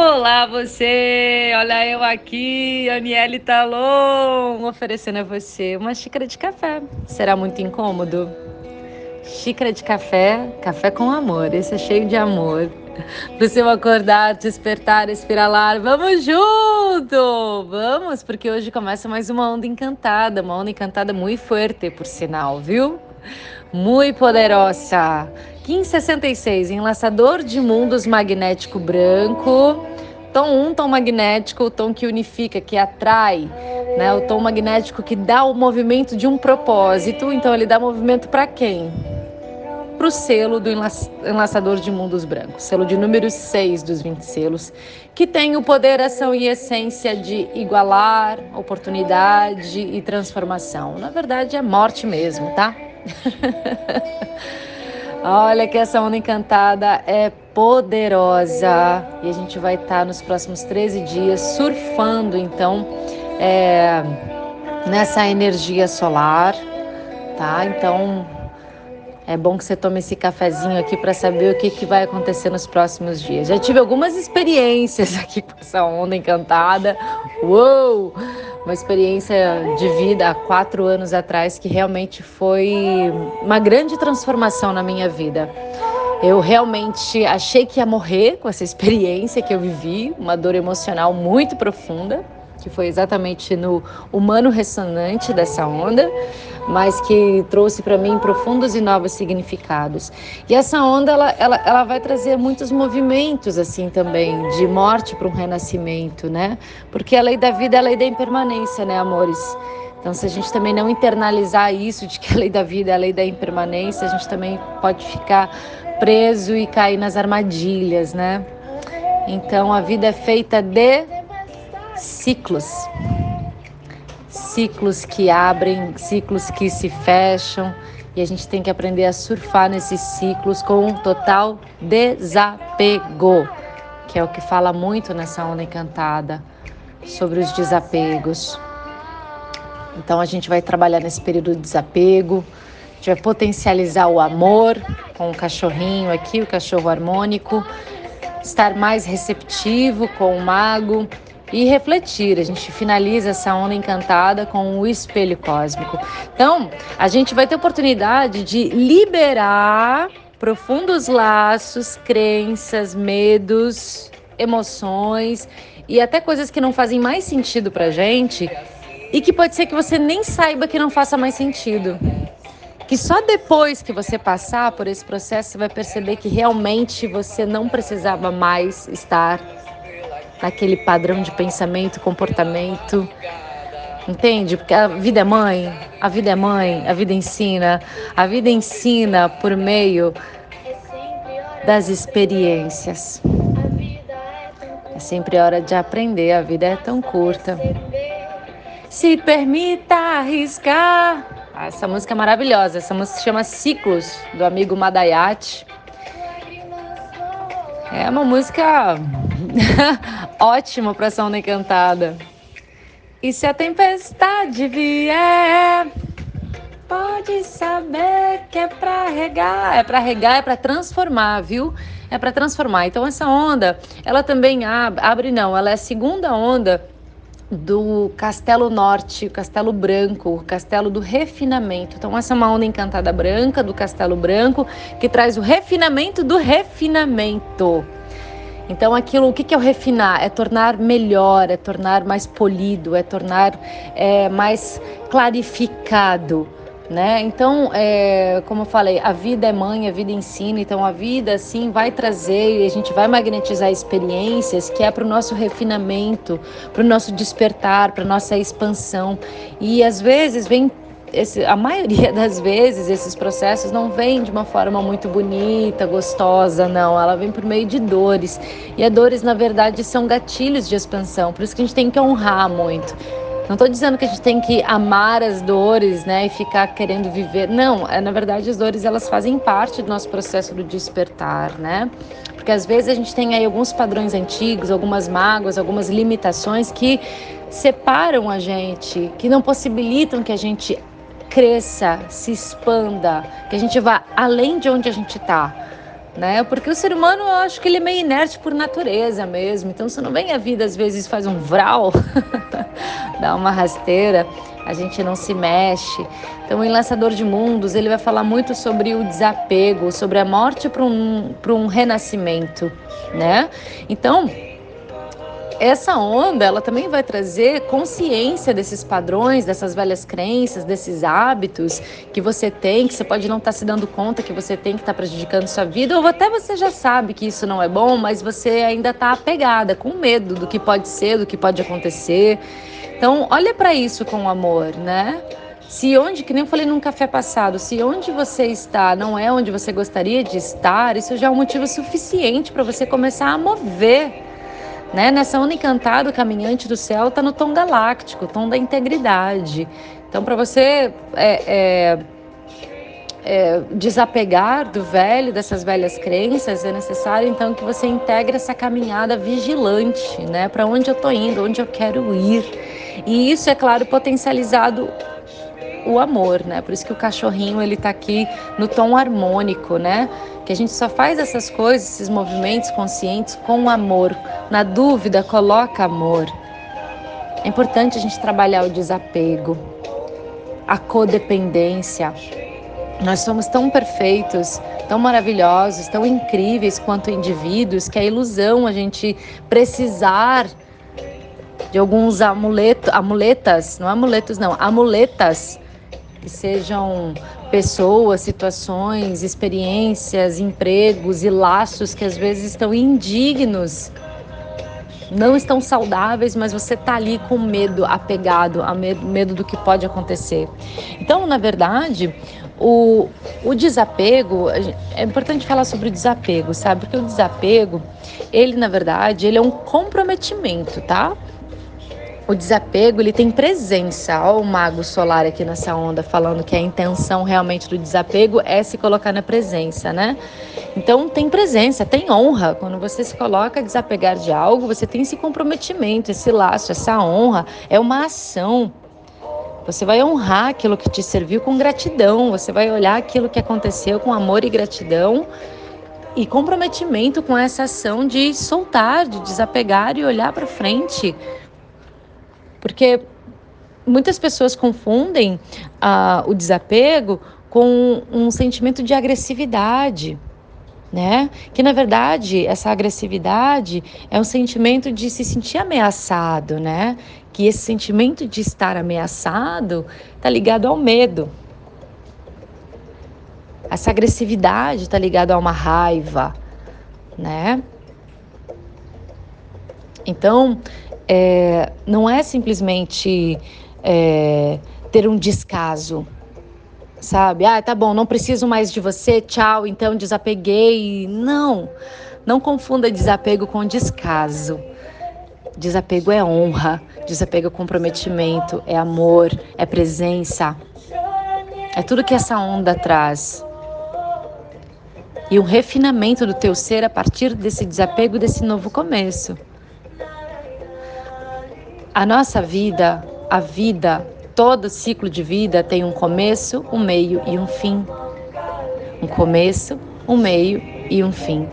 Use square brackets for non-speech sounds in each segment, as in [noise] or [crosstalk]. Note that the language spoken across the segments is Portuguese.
Olá você, olha eu aqui, Aniele Talon, oferecendo a você uma xícara de café. Será muito incômodo? Xícara de café, café com amor, esse é cheio de amor. Pro seu acordar, despertar, espiralar, vamos junto! Vamos, porque hoje começa mais uma onda encantada, uma onda encantada muito forte, por sinal, viu? Muito poderosa. 1566, enlaçador de mundos magnético branco. Tom 1, tom magnético, o tom que unifica, que atrai, né? O tom magnético que dá o movimento de um propósito. Então ele dá movimento para quem? Para o selo do enlaçador de mundos brancos, selo de número 6 dos 20 selos, que tem o poder, ação e essência de igualar, oportunidade e transformação. Na verdade, é morte mesmo, tá? [laughs] Olha que essa onda encantada é poderosa e a gente vai estar tá nos próximos 13 dias surfando então é, nessa energia solar, tá? Então é bom que você tome esse cafezinho aqui para saber o que, que vai acontecer nos próximos dias. Já tive algumas experiências [laughs] aqui com essa onda encantada. Uou! Uma experiência de vida há quatro anos atrás que realmente foi uma grande transformação na minha vida. Eu realmente achei que ia morrer com essa experiência que eu vivi, uma dor emocional muito profunda que foi exatamente no humano ressonante dessa onda, mas que trouxe para mim profundos e novos significados. E essa onda ela, ela, ela vai trazer muitos movimentos assim também, de morte para um renascimento, né? Porque a lei da vida é a lei da impermanência, né, amores? Então, se a gente também não internalizar isso de que a lei da vida é a lei da impermanência, a gente também pode ficar preso e cair nas armadilhas, né? Então, a vida é feita de ciclos. Ciclos que abrem, ciclos que se fecham, e a gente tem que aprender a surfar nesses ciclos com total desapego, que é o que fala muito nessa onda encantada sobre os desapegos. Então a gente vai trabalhar nesse período de desapego, a gente vai potencializar o amor com o cachorrinho aqui, o cachorro harmônico, estar mais receptivo com o mago, e refletir. A gente finaliza essa onda encantada com o espelho cósmico. Então, a gente vai ter oportunidade de liberar profundos laços, crenças, medos, emoções e até coisas que não fazem mais sentido pra gente e que pode ser que você nem saiba que não faça mais sentido. Que só depois que você passar por esse processo você vai perceber que realmente você não precisava mais estar naquele padrão de pensamento, comportamento. Entende? Porque a vida é mãe, a vida é mãe, a vida ensina, a vida ensina por meio das experiências. É sempre hora de aprender, a vida é tão curta. Se permita arriscar. Ah, essa música é maravilhosa. Essa música se chama Ciclos, do amigo Madayati. É uma música [laughs] ótima para essa onda encantada. E se a tempestade vier, pode saber que é para regar, é para regar, é para transformar, viu? É para transformar. Então essa onda, ela também abre, abre não, ela é a segunda onda do Castelo Norte, o Castelo Branco, o Castelo do Refinamento. Então, essa é uma onda encantada branca do Castelo Branco que traz o refinamento do refinamento. Então, aquilo, o que é o refinar? É tornar melhor, é tornar mais polido, é tornar é, mais clarificado né? Então, é, como eu falei, a vida é mãe, a vida ensina, então a vida assim vai trazer e a gente vai magnetizar experiências que é para o nosso refinamento, para o nosso despertar, para nossa expansão. E às vezes vem esse, a maioria das vezes esses processos não vêm de uma forma muito bonita, gostosa, não. Ela vem por meio de dores. E as dores, na verdade, são gatilhos de expansão. Por isso que a gente tem que honrar muito. Não estou dizendo que a gente tem que amar as dores, né, e ficar querendo viver. Não, é, na verdade as dores elas fazem parte do nosso processo do despertar, né? Porque às vezes a gente tem aí alguns padrões antigos, algumas mágoas, algumas limitações que separam a gente, que não possibilitam que a gente cresça, se expanda, que a gente vá além de onde a gente está. né? Porque o ser humano, eu acho que ele é meio inerte por natureza mesmo. Então, se não vem a vida, às vezes faz um vral, [laughs] dá uma rasteira, a gente não se mexe. Então, em Lançador de Mundos, ele vai falar muito sobre o desapego, sobre a morte para um, um renascimento, né? Então, essa onda ela também vai trazer consciência desses padrões, dessas velhas crenças, desses hábitos que você tem, que você pode não estar tá se dando conta que você tem que estar tá prejudicando sua vida, ou até você já sabe que isso não é bom, mas você ainda está apegada, com medo do que pode ser, do que pode acontecer. Então, olha para isso com amor, né? Se onde, que nem eu falei num café passado, se onde você está não é onde você gostaria de estar, isso já é um motivo suficiente para você começar a mover né? Nessa onda encantada, o caminhante do céu está no tom galáctico, tom da integridade. Então, para você é, é, é, desapegar do velho, dessas velhas crenças, é necessário então que você integre essa caminhada vigilante, né? Para onde eu estou indo, onde eu quero ir. E isso, é claro, potencializado o amor, né? Por isso que o cachorrinho ele tá aqui no tom harmônico, né? que a gente só faz essas coisas, esses movimentos conscientes com amor. Na dúvida, coloca amor. É importante a gente trabalhar o desapego, a codependência. Nós somos tão perfeitos, tão maravilhosos, tão incríveis quanto indivíduos que é ilusão a gente precisar de alguns amuleto, amuletas, não amuletos não, amuletas que sejam pessoas, situações, experiências, empregos e laços que às vezes estão indignos, não estão saudáveis, mas você está ali com medo, apegado, a medo, medo do que pode acontecer. Então, na verdade, o, o desapego, é importante falar sobre o desapego, sabe? Porque o desapego, ele na verdade, ele é um comprometimento, tá? O desapego ele tem presença. Olha o mago solar aqui nessa onda falando que a intenção realmente do desapego é se colocar na presença, né? Então tem presença, tem honra. Quando você se coloca a desapegar de algo, você tem esse comprometimento, esse laço, essa honra. É uma ação. Você vai honrar aquilo que te serviu com gratidão. Você vai olhar aquilo que aconteceu com amor e gratidão e comprometimento com essa ação de soltar, de desapegar e olhar para frente porque muitas pessoas confundem ah, o desapego com um sentimento de agressividade. Né? Que na verdade essa agressividade é um sentimento de se sentir ameaçado, né? Que esse sentimento de estar ameaçado está ligado ao medo. Essa agressividade está ligada a uma raiva, né? Então, é, não é simplesmente é, ter um descaso, sabe? Ah, tá bom, não preciso mais de você, tchau, então desapeguei. Não, não confunda desapego com descaso. Desapego é honra, desapego é comprometimento, é amor, é presença. É tudo que essa onda traz. E um refinamento do teu ser a partir desse desapego, desse novo começo. A nossa vida, a vida, todo ciclo de vida tem um começo, um meio e um fim. Um começo, um meio e um fim.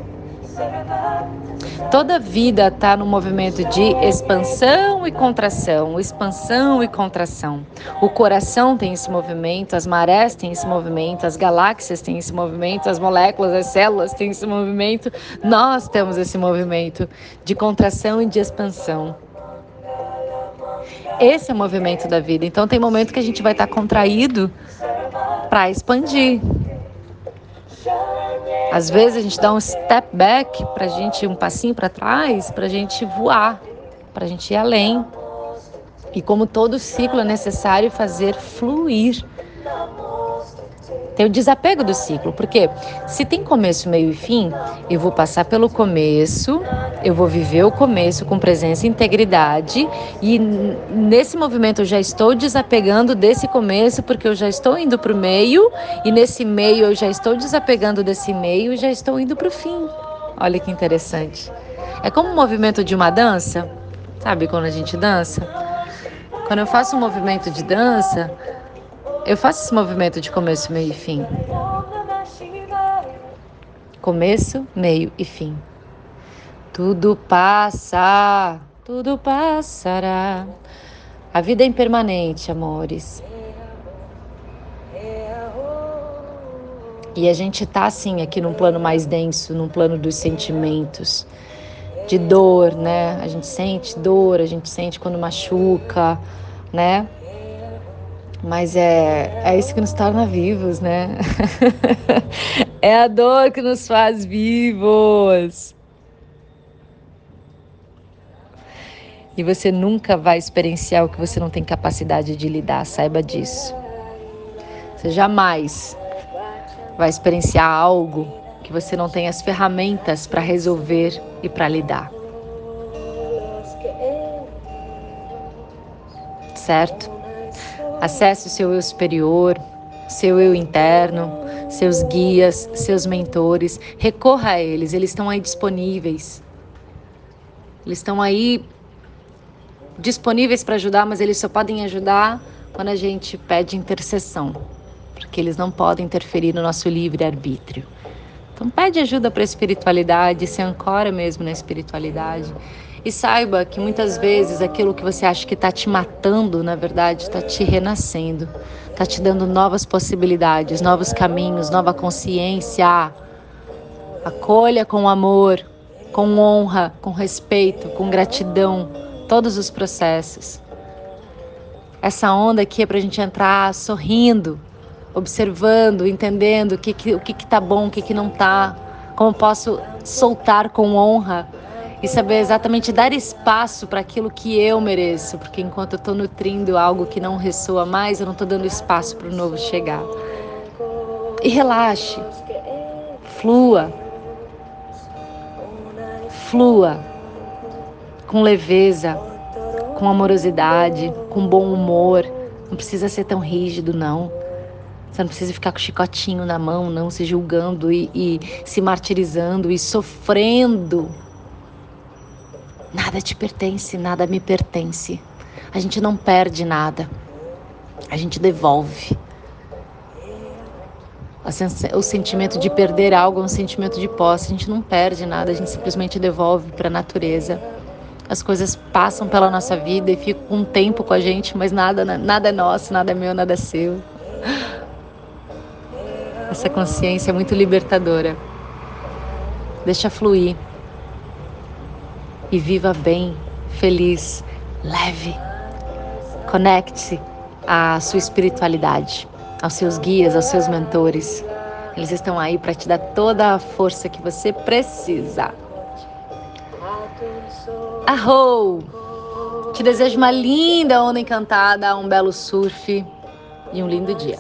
Toda vida está no movimento de expansão e contração, expansão e contração. O coração tem esse movimento, as marés têm esse movimento, as galáxias têm esse movimento, as moléculas, as células têm esse movimento. Nós temos esse movimento de contração e de expansão. Esse é o movimento da vida. Então tem momento que a gente vai estar contraído para expandir. Às vezes a gente dá um step back para a gente, um passinho para trás, para a gente voar, para a gente ir além. E como todo ciclo é necessário fazer fluir tem o desapego do ciclo, porque se tem começo, meio e fim, eu vou passar pelo começo, eu vou viver o começo com presença e integridade, e nesse movimento eu já estou desapegando desse começo, porque eu já estou indo para o meio, e nesse meio eu já estou desapegando desse meio e já estou indo para o fim. Olha que interessante. É como um movimento de uma dança, sabe quando a gente dança? Quando eu faço um movimento de dança, eu faço esse movimento de começo, meio e fim. Começo, meio e fim. Tudo passa, tudo passará. A vida é impermanente, amores. E a gente tá assim aqui num plano mais denso, num plano dos sentimentos, de dor, né? A gente sente dor, a gente sente quando machuca, né? Mas é, é isso que nos torna vivos, né? [laughs] é a dor que nos faz vivos. E você nunca vai experienciar o que você não tem capacidade de lidar, saiba disso. Você jamais vai experienciar algo que você não tem as ferramentas para resolver e para lidar. Certo? Acesse o seu eu superior, seu eu interno, seus guias, seus mentores, recorra a eles, eles estão aí disponíveis. Eles estão aí disponíveis para ajudar, mas eles só podem ajudar quando a gente pede intercessão porque eles não podem interferir no nosso livre-arbítrio. Então, pede ajuda para a espiritualidade, se ancora mesmo na espiritualidade. E saiba que muitas vezes aquilo que você acha que está te matando, na verdade, está te renascendo, está te dando novas possibilidades, novos caminhos, nova consciência. Acolha com amor, com honra, com respeito, com gratidão, todos os processos. Essa onda aqui é para a gente entrar sorrindo, observando, entendendo o que, que, o que, que tá bom, o que, que não tá, como posso soltar com honra e saber exatamente dar espaço para aquilo que eu mereço, porque enquanto eu estou nutrindo algo que não ressoa mais, eu não estou dando espaço para o novo chegar. E relaxe, flua, flua com leveza, com amorosidade, com bom humor. Não precisa ser tão rígido, não. Você não precisa ficar com o chicotinho na mão, não, se julgando e, e se martirizando e sofrendo. Nada te pertence, nada me pertence. A gente não perde nada, a gente devolve. O sentimento de perder algo é um sentimento de posse. A gente não perde nada, a gente simplesmente devolve para a natureza. As coisas passam pela nossa vida e ficam um tempo com a gente, mas nada, nada é nosso, nada é meu, nada é seu. Essa consciência é muito libertadora. Deixa fluir. E viva bem, feliz, leve. Conecte-se à sua espiritualidade, aos seus guias, aos seus mentores. Eles estão aí para te dar toda a força que você precisa. Arrou! Te desejo uma linda onda encantada, um belo surf e um lindo dia.